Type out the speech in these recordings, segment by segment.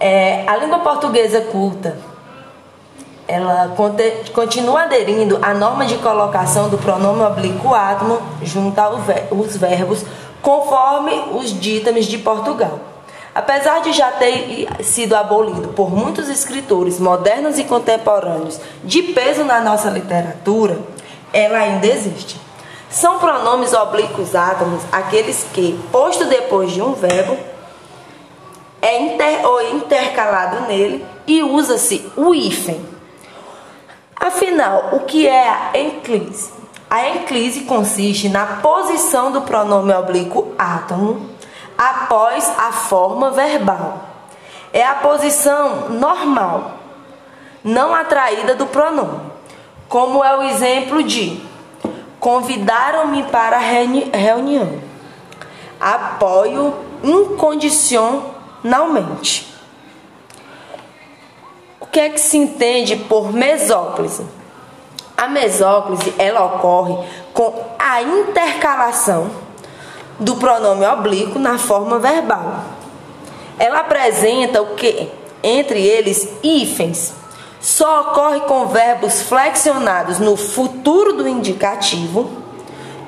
É, a língua portuguesa culta, ela continua aderindo à norma de colocação do pronome oblíquo átomo junto aos verbos, conforme os dítames de Portugal. Apesar de já ter sido abolido por muitos escritores modernos e contemporâneos de peso na nossa literatura, ela ainda existe. São pronomes oblíquos átomos aqueles que, posto depois de um verbo, é inter ou intercalado nele e usa-se o hífen. Afinal, o que é a enclise? A enclise consiste na posição do pronome oblíquo átomo após a forma verbal. É a posição normal, não atraída do pronome, como é o exemplo de convidaram-me para a reunião. Apoio incondicionalmente. O que é que se entende por mesóclise? A mesóclise ela ocorre com a intercalação do pronome oblíquo na forma verbal. Ela apresenta o que? Entre eles, hífens. Só ocorre com verbos flexionados no futuro do indicativo,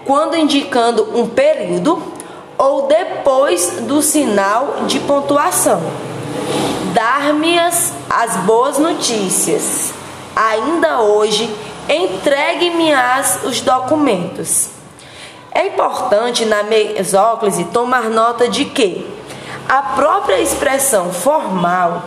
quando indicando um período ou depois do sinal de pontuação. Dar-me-as as boas notícias. Ainda hoje, entregue-me-as os documentos. É importante na mesóclise tomar nota de que a própria expressão formal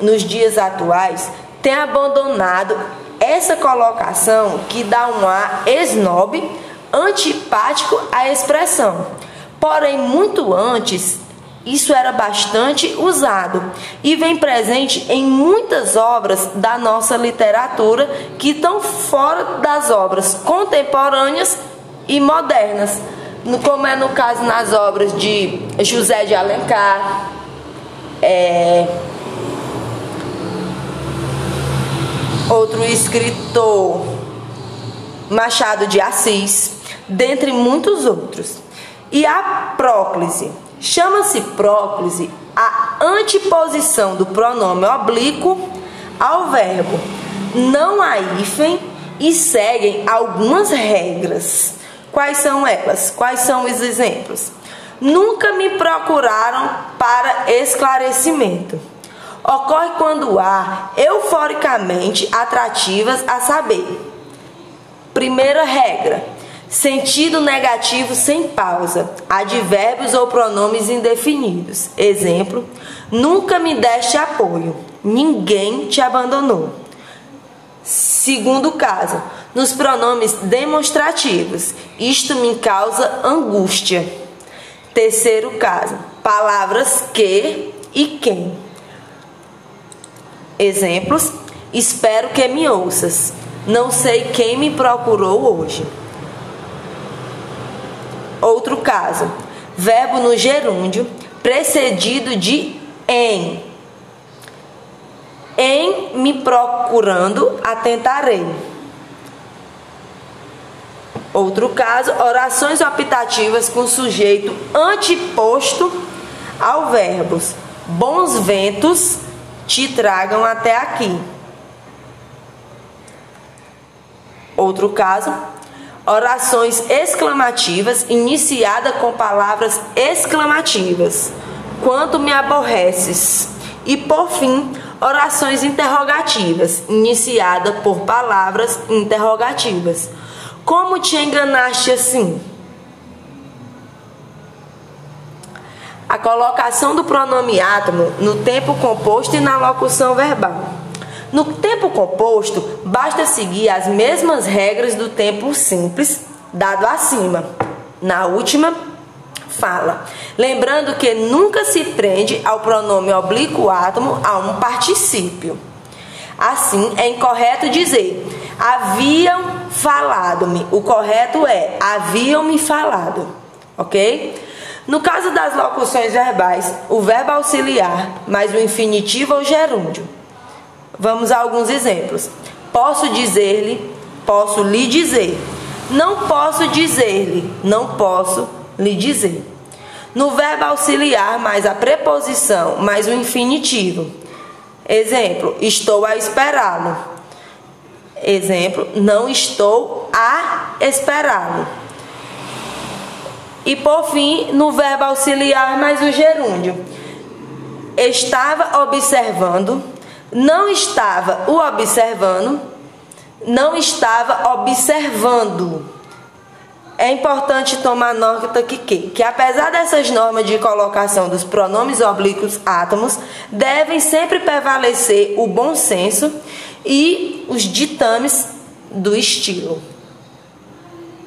nos dias atuais tem abandonado essa colocação que dá um ar snob, antipático à expressão. Porém, muito antes, isso era bastante usado e vem presente em muitas obras da nossa literatura que estão fora das obras contemporâneas e modernas, como é no caso nas obras de José de Alencar, é, outro escritor, Machado de Assis, dentre muitos outros. E a próclise. Chama-se próclise a anteposição do pronome oblíquo ao verbo. Não há hífen e seguem algumas regras. Quais são elas? Quais são os exemplos? Nunca me procuraram para esclarecimento. Ocorre quando há euforicamente atrativas a saber. Primeira regra: sentido negativo sem pausa, advérbios ou pronomes indefinidos. Exemplo: nunca me deste apoio, ninguém te abandonou. Segundo caso, nos pronomes demonstrativos. Isto me causa angústia. Terceiro caso, palavras que e quem. Exemplos: espero que me ouças. Não sei quem me procurou hoje. Verbo no gerúndio precedido de em. Em me procurando, atentarei. Outro caso, orações optativas com sujeito anteposto ao verbos. Bons ventos te tragam até aqui. Outro caso, orações exclamativas iniciada com palavras exclamativas. Quanto me aborreces. E por fim, orações interrogativas iniciada por palavras interrogativas como te enganaste assim? A colocação do pronome átomo no tempo composto e na locução verbal. No tempo composto, basta seguir as mesmas regras do tempo simples dado acima. Na última, fala. Lembrando que nunca se prende ao pronome oblíquo átomo a um particípio. Assim, é incorreto dizer haviam falado-me. O correto é haviam-me falado, ok? No caso das locuções verbais, o verbo auxiliar mais o infinitivo ou gerúndio. Vamos a alguns exemplos. Posso dizer-lhe, posso lhe dizer. Não posso dizer-lhe, não posso lhe dizer. No verbo auxiliar, mais a preposição, mais o infinitivo. Exemplo: estou a esperá-lo. Exemplo: não estou a esperá-lo. E por fim, no verbo auxiliar, mais o gerúndio. Estava observando, não estava o observando, não estava observando é importante tomar nota que, que, que apesar dessas normas de colocação dos pronomes oblíquos átomos, devem sempre prevalecer o bom senso e os ditames do estilo.